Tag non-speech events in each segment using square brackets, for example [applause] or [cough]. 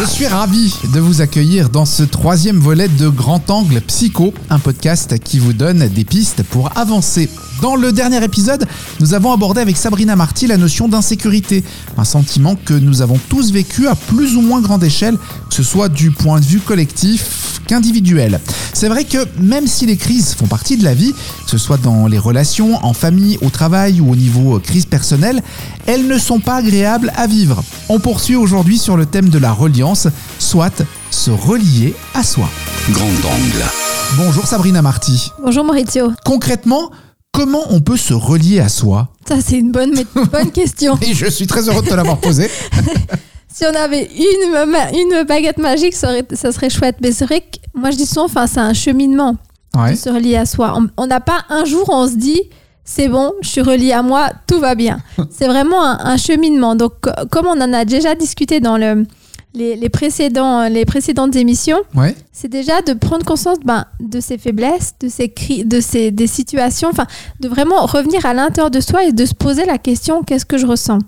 Je suis ravi de vous accueillir dans ce troisième volet de Grand Angle Psycho, un podcast qui vous donne des pistes pour avancer. Dans le dernier épisode, nous avons abordé avec Sabrina Marty la notion d'insécurité, un sentiment que nous avons tous vécu à plus ou moins grande échelle, que ce soit du point de vue collectif qu'individuel. C'est vrai que même si les crises font partie de la vie, que ce soit dans les relations, en famille, au travail ou au niveau crise personnelle, elles ne sont pas agréables à vivre. On poursuit aujourd'hui sur le thème de la reliance, soit se relier à soi. Grand angle. Bonjour Sabrina Marty. Bonjour Maurizio. Concrètement, comment on peut se relier à soi Ça, c'est une bonne, [laughs] bonne question. Et je suis très heureux de te l'avoir posé. [laughs] Si on avait une, une baguette magique, ça, aurait- ça serait chouette. Mais c'est vrai que moi, je dis souvent, enfin, c'est un cheminement Ouais. de se relier à soi. On- n'a pas un jour où on se dit, c'est bon, je suis relié à moi, tout va bien. [laughs] C'est vraiment un, un cheminement. Donc, co- comme on en a déjà discuté dans le, les, les précédents, les précédentes émissions, Ouais. c'est déjà de prendre conscience ben, de ses faiblesses, de ses cris, de ses des situations, enfin, de vraiment revenir à l'intérieur de soi et de se poser la question qu'est-ce que je ressens?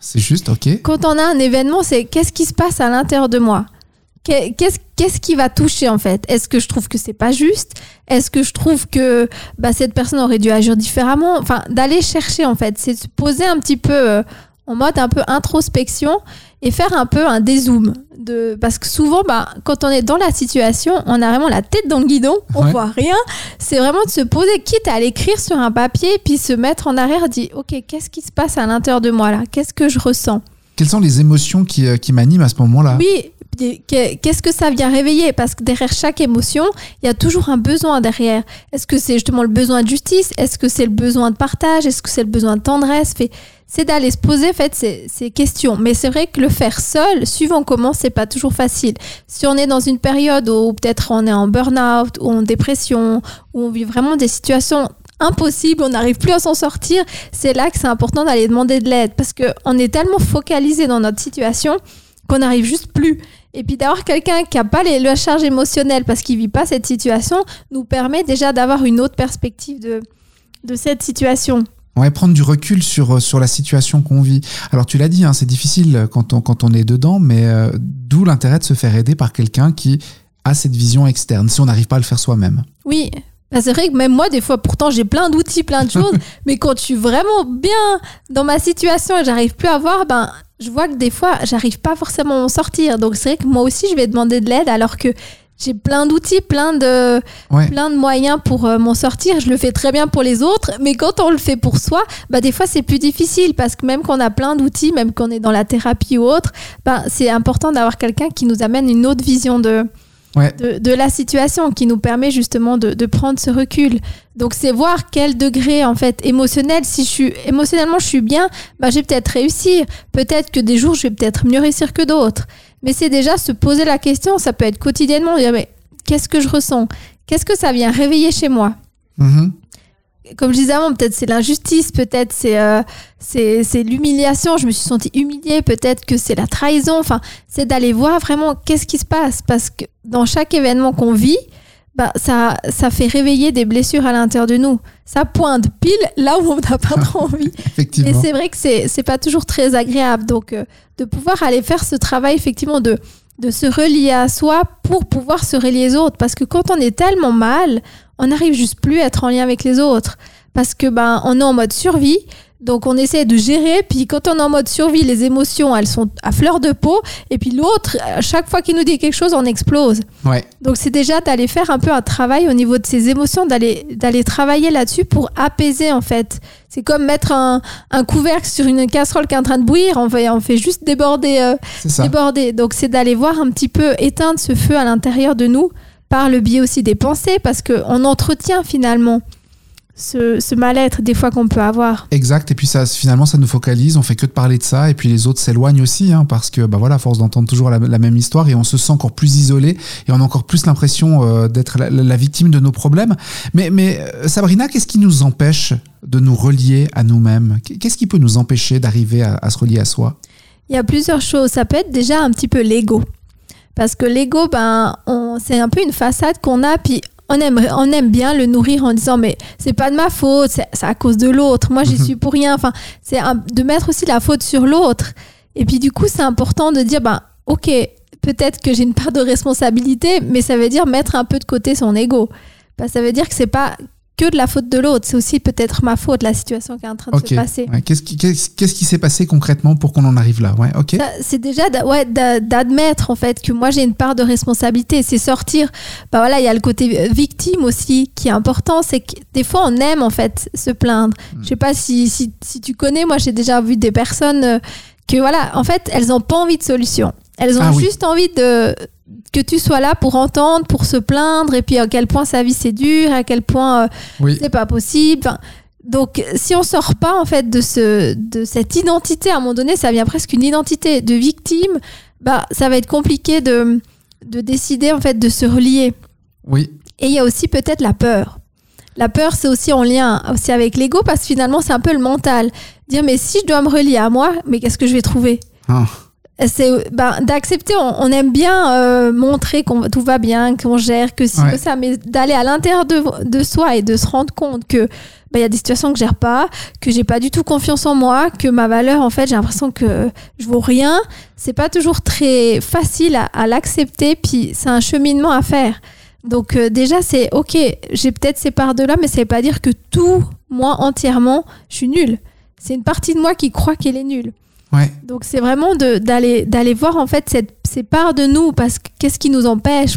C'est juste, ok. Quand on a un événement, c'est qu'est-ce qui se passe à l'intérieur de moi? Qu'est- Qu'est-ce qu'est-ce qui va toucher en fait? Est-ce que je trouve que c'est pas juste? Est-ce que je trouve que bah, cette personne aurait dû agir différemment? Enfin, d'aller chercher en fait, c'est de se poser un petit peu euh, en mode un peu introspection et faire un peu un dézoom. De... Parce que souvent, bah, quand on est dans la situation, on a vraiment la tête dans le guidon, on Ouais. voit rien. C'est vraiment de se poser, quitte à l'écrire sur un papier, puis se mettre en arrière, dire ok, qu'est-ce qui se passe à l'intérieur de moi là? Qu'est-ce que je ressens? Quelles sont les émotions qui, euh, qui m'animent à ce moment-là? Oui, qu'est-ce que ça vient réveiller? Parce que derrière chaque émotion, il y a toujours un besoin derrière. Est-ce que c'est justement le besoin de justice? Est-ce que c'est le besoin de partage? Est-ce que c'est le besoin de tendresse? C'est d'aller se poser en fait, ces, questions. Mais c'est vrai que le faire seul, suivant comment, c'est pas toujours facile. Si on est dans une période où peut-être on est en burn-out, ou en dépression, où on vit vraiment des situations impossibles, on n'arrive plus à s'en sortir, c'est là que c'est important d'aller demander de l'aide. Parce qu'on est tellement focalisé dans notre situation qu'on n'arrive juste plus. Et puis d'avoir quelqu'un qui n'a pas les, la charge émotionnelle parce qu'il vit pas cette situation nous permet déjà d'avoir une autre perspective de, de cette situation. Ouais, prendre du recul sur, euh, sur la situation qu'on vit. Alors tu l'as dit, hein, c'est difficile quand on, quand on est dedans, mais euh, d'où l'intérêt de se faire aider par quelqu'un qui a cette vision externe, si on n'arrive pas à le faire soi-même. Oui, bah, c'est vrai que même moi, des fois, pourtant, j'ai plein d'outils, plein de choses, [laughs] mais quand je suis vraiment bien dans ma situation et j'arrive plus à voir, ben, je vois que des fois, j'arrive pas forcément à m'en sortir. Donc, c'est vrai que moi aussi, je vais demander de l'aide alors que j'ai plein d'outils, plein de, Ouais. plein de moyens pour euh, m'en sortir. Je le fais très bien pour les autres, mais quand on le fait pour soi, bah, des fois, c'est plus difficile parce que même qu'on a plein d'outils, même qu'on est dans la thérapie ou autre, ben, c'est important d'avoir quelqu'un qui nous amène une autre vision de, Ouais. de, de la situation qui nous permet justement de, de prendre ce recul. Donc c'est voir quel degré en fait émotionnel. Si je suis émotionnellement je suis bien, bah, je vais peut-être réussir. Peut-être que des jours je vais peut-être mieux réussir que d'autres. Mais c'est déjà se poser la question. Ça peut être quotidiennement. dire, mais qu'est-ce que je ressens? Qu'est-ce que ça vient réveiller chez moi? Mhm. Comme je disais avant, peut-être c'est l'injustice, peut-être c'est euh, c'est l'humiliation. Je me suis sentie humiliée. Peut-être que c'est la trahison. Enfin, c'est d'aller voir vraiment qu'est-ce qui se passe parce que dans chaque événement qu'on vit, bah ça ça fait réveiller des blessures à l'intérieur de nous. Ça pointe pile là où on n'a pas trop [laughs] envie. Et Effectivement. c'est vrai que c'est c'est pas toujours très agréable. Donc euh, de pouvoir aller faire ce travail effectivement de de se relier à soi pour pouvoir se relier aux autres. Parce que quand on est tellement mal, on n'arrive juste plus à être en lien avec les autres. Parce que ben on est en mode survie. Donc on essaie de gérer, puis quand on est en mode survie, les émotions, elles sont à fleur de peau, et puis l'autre, à chaque fois qu'il nous dit quelque chose, on explose. Ouais. Donc c'est déjà d'aller faire un peu un travail au niveau de ses émotions, d'aller d'aller travailler là-dessus pour apaiser en fait. C'est comme mettre un, un couvercle sur une casserole qui est en train de bouillir, on fait, on fait juste déborder, euh, déborder. Donc c'est d'aller voir un petit peu éteindre ce feu à l'intérieur de nous par le biais aussi des pensées, parce qu'on entretient finalement ce, ce mal-être des fois qu'on peut avoir. Exact. Et puis ça, finalement, ça nous focalise. On fait que de parler de ça. Et puis les autres s'éloignent aussi, hein, parce que, bah voilà, à force d'entendre toujours la, la même histoire, et on se sent encore plus isolé, et on a encore plus l'impression euh, d'être la, la victime de nos problèmes. Mais, mais euh, Sabrina, qu'est-ce qui nous empêche de nous relier à nous-mêmes? Qu'est-ce qui peut nous empêcher d'arriver à, à se relier à soi? Il y a plusieurs choses. Ça peut être déjà un petit peu l'ego. Parce que l'ego, ben, c'est un peu une façade qu'on a, puis on aime, on aime bien le nourrir en disant mais c'est pas de ma faute, c'est à cause de l'autre, moi j'y [laughs] suis pour rien. Enfin, c'est de mettre aussi la faute sur l'autre. Et puis du coup, c'est important de dire, ben, ok, peut-être que j'ai une part de responsabilité, mais ça veut dire mettre un peu de côté son ego. Ben, ça veut dire que c'est pas que de la faute de l'autre, c'est aussi peut-être ma faute, la situation qui est en train de se passer. Ouais, Qu'est-ce qui qu'est-ce s'est passé concrètement pour qu'on en arrive là? Ouais, C'est déjà ouais, d'admettre en fait que moi j'ai une part de responsabilité. C'est sortir. Bah voilà, il y a le côté victime aussi qui est important. C'est que des fois on aime en fait se plaindre. Je sais pas si, si, si tu connais. Moi j'ai déjà vu des personnes euh, que voilà, en fait elles ont pas envie de solution. Elles ont Ah oui. juste envie de que tu sois là pour entendre, pour se plaindre, et puis à quel point sa vie c'est dur, à quel point euh, Oui. c'est pas possible. Enfin, donc, si on sort pas en fait de ce de cette identité, à un moment donné, ça devient presque une identité de victime. Bah, ça va être compliqué de de décider en fait de se relier. Oui. Et il y a aussi peut-être la peur. La peur, c'est aussi en lien aussi avec l'ego parce que finalement, c'est un peu le mental. Dire mais si je dois me relier à moi, mais qu'est-ce que je vais trouver? Ah. C'est ben, d'accepter. On, on aime bien euh, montrer qu'on tout va bien, qu'on gère, que si Ouais. que ça, mais d'aller à l'intérieur de, de soi et de se rendre compte que ben, il y a des situations que je gère pas, que j'ai pas du tout confiance en moi, que ma valeur, en fait, j'ai l'impression que je vaux rien. C'est pas toujours très facile à, à l'accepter, puis c'est un cheminement à faire. Donc euh, déjà, c'est ok, j'ai peut-être ces parts de là, mais ça veut pas dire que tout, moi entièrement, je suis nulle. C'est une partie de moi qui croit qu'elle est nulle. Ouais. Donc c'est vraiment d'aller d'aller voir en fait cette, ces parts de nous parce que qu'est-ce qui nous empêche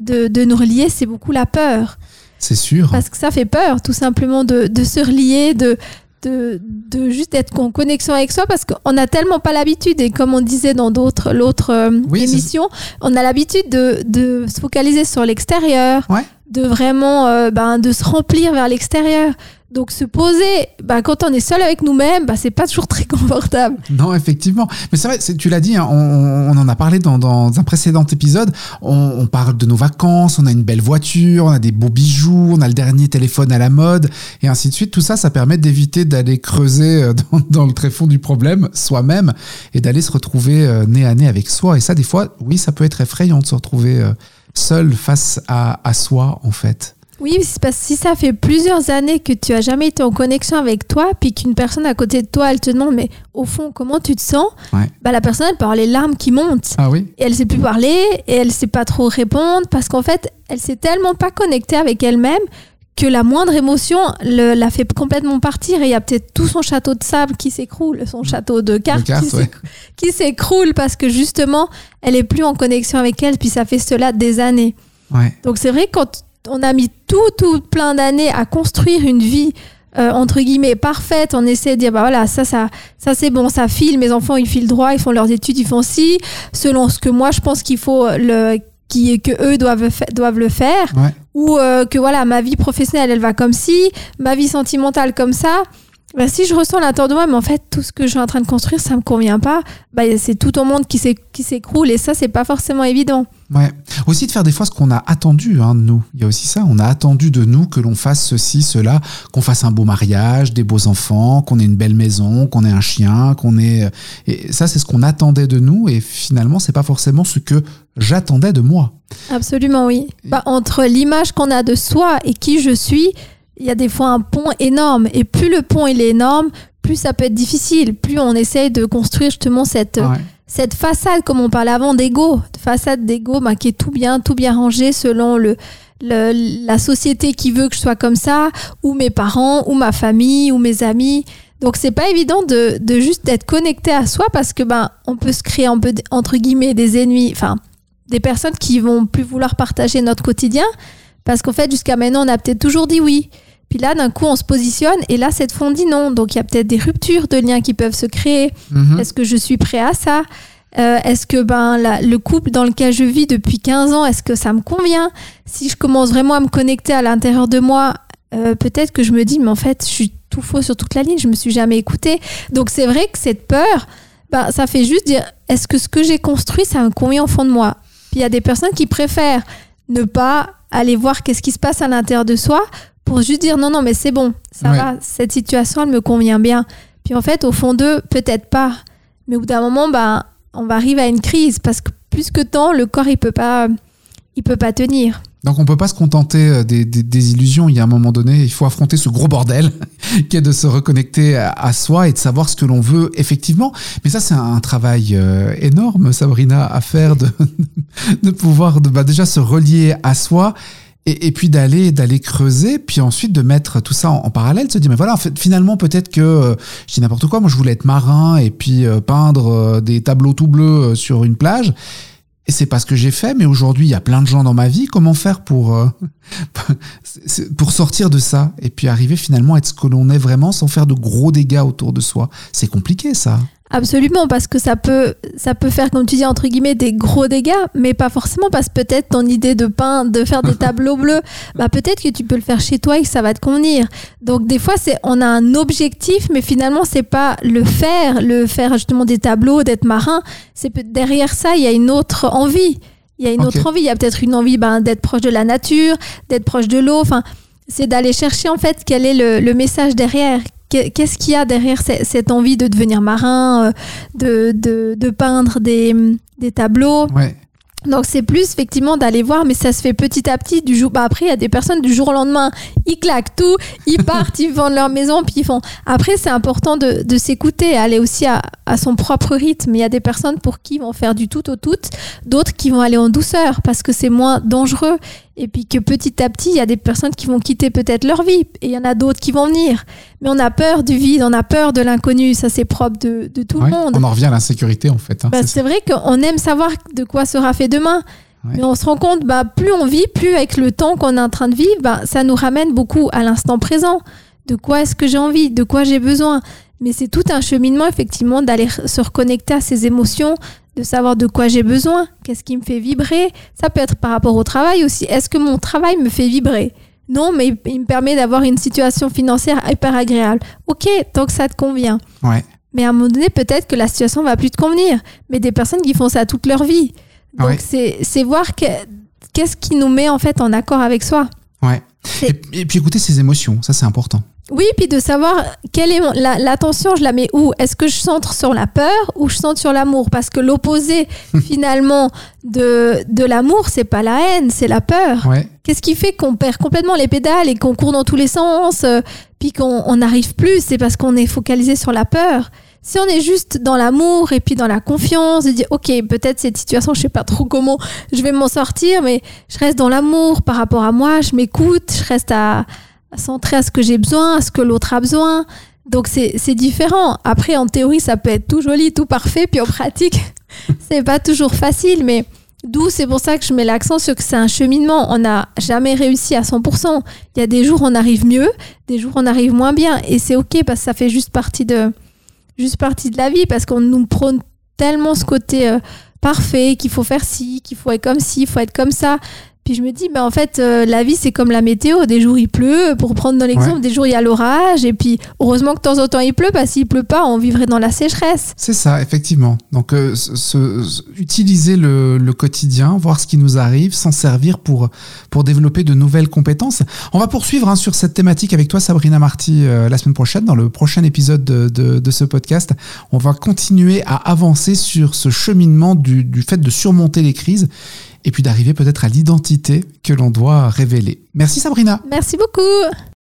de, de nous relier c'est beaucoup la peur C'est sûr. parce que ça fait peur tout simplement de, de se relier de, de de juste être en connexion avec soi parce qu'on n'a tellement pas l'habitude et comme on disait dans d'autres l'autre euh, Oui, émission on a l'habitude de, de se focaliser sur l'extérieur Ouais. de vraiment euh, ben, de se remplir vers l'extérieur donc se poser ben, quand on est seul avec nous-mêmes ben, c'est pas toujours très [laughs] confortable Non, effectivement. Mais c'est vrai, tu l'as dit, hein, on, en a parlé dans, un précédent épisode. On, parle de nos vacances, on a une belle voiture, on a des beaux bijoux, on a le dernier téléphone à la mode, et ainsi de suite. Tout ça, ça permet d'éviter d'aller creuser euh, [laughs] dans, le tréfonds du problème soi-même et d'aller se retrouver euh, nez à nez avec soi. Et ça, des fois, oui, ça peut être effrayant de se retrouver euh, seul face à soi, en fait. Oui, c'est parce que si ça fait plusieurs années que tu as jamais été en connexion avec toi, puis qu'une personne à côté de toi, elle te demande, mais au fond, comment tu te sens Ouais. bah, La personne, elle peut avoir les larmes qui montent. Ah oui Et elle sait plus parler, et elle sait pas trop répondre, parce qu'en fait, elle s'est tellement pas connectée avec elle-même que la moindre émotion le- la fait complètement partir. Et il y a peut-être tout son château de sable qui s'écroule, son château de cartes, qui s'écroule- parce que justement, elle est plus en connexion avec elle, puis ça fait cela des années. Ouais. Donc c'est vrai que quand on a mis tout, tout plein d'années à construire une vie euh, entre guillemets parfaite, on essaie de dire bah voilà ça ça ça c'est bon ça file, mes enfants ils filent droit, ils font leurs études, ils font ci selon ce que moi je pense qu'il faut le qui que eux doivent doivent le faire Ouais. ou euh, que voilà ma vie professionnelle elle va comme ci, ma vie sentimentale comme ça. Bah, si je ressens moi, mais en fait, tout ce que je suis en train de construire, ça me convient pas, bah, c'est tout au monde qui s'é- qui s'écroule et ça, c'est pas forcément évident. Ouais. Aussi de faire des fois ce qu'on a attendu hein, de nous. Il y a aussi ça. On a attendu de nous que l'on fasse ceci, cela, qu'on fasse un beau mariage, des beaux enfants, qu'on ait une belle maison, qu'on ait un chien, qu'on ait. Et ça, c'est ce qu'on attendait de nous. Et finalement, c'est pas forcément ce que j'attendais de moi. Absolument, oui. Bah, entre l'image qu'on a de soi et qui je suis, il y a des fois un pont énorme. Et plus le pont il est énorme, plus ça peut être difficile. Plus on essaye de construire justement cette, Ouais. cette façade, comme on parlait avant, d'ego. Façade d'ego bah, qui est tout bien, tout bien rangé selon le, le- la société qui veut que je sois comme ça, ou mes parents, ou ma famille, ou mes amis. Donc c'est pas évident de, de juste d'être connecté à soi parce que ben on peut se créer un peu entre guillemets des ennemis, enfin des personnes qui vont plus vouloir partager notre quotidien parce qu'en fait jusqu'à maintenant on a peut-être toujours dit oui. Puis là d'un coup on se positionne et là cette fois on dit non. Donc il y a peut-être des ruptures de liens qui peuvent se créer. Mhm. Est-ce que je suis prêt à ça? Euh, Est-ce que ben la- le couple dans lequel je vis depuis 15 ans, est-ce que ça me convient? Si je commence vraiment à me connecter à l'intérieur de moi, euh, peut-être que je me dis mais en fait je suis tout faux sur toute la ligne, je me suis jamais écoutée. Donc c'est vrai que cette peur, ben, ça fait juste dire est-ce que ce que j'ai construit ça me convient au fond de moi? Puis il y a des personnes qui préfèrent ne pas aller voir qu'est-ce qui se passe à l'intérieur de soi pour juste dire non non mais c'est bon, ça Ouais. va, cette situation elle me convient bien. Puis en fait au fond d'eux peut-être pas. Mais au bout d'un moment, ben, on va arriver à une crise parce que plus que tant, le corps il peut pas, il peut pas tenir. Donc on peut pas se contenter euh, des, des- des illusions. Il y a un moment donné, il faut affronter ce gros bordel [laughs] qui est de se reconnecter à, soi et de savoir ce que l'on veut effectivement. Mais ça, c'est un travail euh, énorme, Sabrina, à faire de, [laughs] de pouvoir bah, déjà se relier à soi. Et, puis d'aller d'aller creuser, puis ensuite de mettre tout ça en, parallèle, se dire mais voilà en fait finalement peut-être que euh, je dis n'importe quoi, moi je voulais être marin et puis euh, peindre euh, des tableaux tout bleus euh, sur une plage, et c'est pas ce que j'ai fait, mais aujourd'hui, il y a plein de gens dans ma vie. Comment faire pour, euh, [laughs] pour sortir de ça et puis arriver finalement à être ce que l'on est vraiment sans faire de gros dégâts autour de soi? C'est compliqué, ça. Absolument, parce que ça peut, ça peut faire, comme tu dis, entre guillemets, des gros dégâts, mais pas forcément parce que peut-être ton idée de peindre, de faire des [laughs] tableaux bleus, bah peut-être que tu peux le faire chez toi et que ça va te convenir. Donc des fois, c'est, on a un objectif, mais finalement, c'est pas le faire, le faire justement des tableaux, d'être marin. C'est derrière ça, il y a une autre envie. Il y a une autre envie. Il y a peut-être une envie ben, d'être proche de la nature, d'être proche de l'eau. Enfin, c'est d'aller chercher en fait quel est le, le message derrière. Qu'est- Qu'est-ce qu'il y a derrière ce- cette envie de devenir marin, euh, de, de, de peindre des, des tableaux? Ouais. donc c'est plus effectivement d'aller voir, mais ça se fait petit à petit du jour. Bah après il y a des personnes du jour au lendemain, ils claquent tout, ils [laughs] partent, ils vendent leur maison, puis ils font. Après c'est important de, de s'écouter, aller aussi à, à son propre rythme. Il y a des personnes pour qui ils vont faire du tout au tout, d'autres qui vont aller en douceur parce que c'est moins dangereux. Et puis que petit à petit il y a des personnes qui vont quitter peut-être leur vie et il y en a d'autres qui vont venir. Mais on a peur du vide, on a peur de l'inconnu, ça c'est propre de, de tout Ouais. le monde. On en revient à l'insécurité, en fait. hein. Bah, C'est vrai qu'on aime savoir de quoi sera fait demain. Ouais. Mais on se rend compte, bah, plus on vit, plus avec le temps qu'on est en train de vivre, bah, ça nous ramène beaucoup à l'instant présent. De quoi est-ce que j'ai envie? De quoi j'ai besoin? Mais c'est tout un cheminement, effectivement, d'aller se reconnecter à ses émotions, de savoir de quoi j'ai besoin, qu'est-ce qui me fait vibrer. Ça peut être par rapport au travail aussi. Est-ce que mon travail me fait vibrer? Non, mais il, me permet d'avoir une situation financière hyper agréable. Ok, tant que ça te convient. Ouais. Mais à un moment donné, peut-être que la situation va plus te convenir. Mais des personnes qui font ça toute leur vie. Donc Ouais. c'est c'est voir que- qu'est-ce qui nous met en fait en accord avec soi. Ouais. Et puis écouter ses émotions, ça c'est important. Oui, puis de savoir quelle est la- l'attention, je la mets où? Est-ce que je centre sur la peur ou je centre sur l'amour? Parce que l'opposé [laughs] finalement de, de l'amour, c'est pas la haine, c'est la peur. Ouais. Qu'est-ce qui fait qu'on perd complètement les pédales et qu'on court dans tous les sens, euh, puis qu'on on n'arrive plus? C'est parce qu'on est focalisé sur la peur. Si on est juste dans l'amour et puis dans la confiance, de dire ok, peut-être cette situation, je sais pas trop comment je vais m'en sortir, mais je reste dans l'amour par rapport à moi, je m'écoute, je reste à, à centrer à ce que j'ai besoin, à ce que l'autre a besoin. Donc c'est différent. Après, en théorie, ça peut être tout joli, tout parfait, puis en pratique, [laughs] c'est pas toujours facile, mais D'où c'est pour ça que je mets l'accent sur que c'est un cheminement. On n'a jamais réussi à 100%. Il y a des jours on arrive mieux, des jours on arrive moins bien. Et c'est OK parce que ça fait juste partie de, juste partie de la vie parce qu'on nous prône tellement ce côté euh, parfait, qu'il faut faire ci, qu'il faut être comme ci, il faut être comme ça. Puis je me dis, ben en fait, euh, la vie, c'est comme la météo. Des jours, il pleut, pour prendre dans l'exemple, Ouais. des jours, il y a l'orage. Et puis, heureusement que de temps en temps, il pleut, parce qu'il pleut pas, on vivrait dans la sécheresse. C'est ça, effectivement. Donc, euh, ce- ce- utiliser le, le quotidien, voir ce qui nous arrive, s'en servir pour, pour développer de nouvelles compétences. On va poursuivre hein, sur cette thématique avec toi, Sabrina Marty, euh, la semaine prochaine, dans le prochain épisode de, de, de ce podcast. On va continuer à avancer sur ce cheminement du, du fait de surmonter les crises et puis d'arriver peut-être à l'identité que l'on doit révéler. Merci Sabrina. Merci beaucoup.